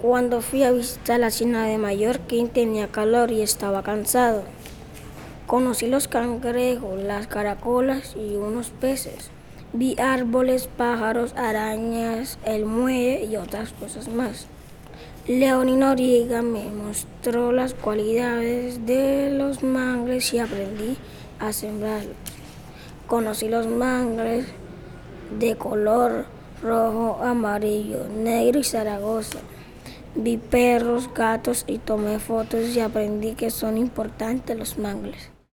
Cuando fui a visitar la China de Mallorquín tenía calor y estaba cansado. Conocí los cangrejos, las caracolas y unos peces. Vi árboles, pájaros, arañas, el muelle y otras cosas más. Leonín Noriega me mostró las cualidades de los mangles y aprendí a sembrarlos. Conocí los mangles de color rojo, amarillo, negro y Zaragoza. Vi perros, gatos y tomé fotos y aprendí que son importantes los mangles.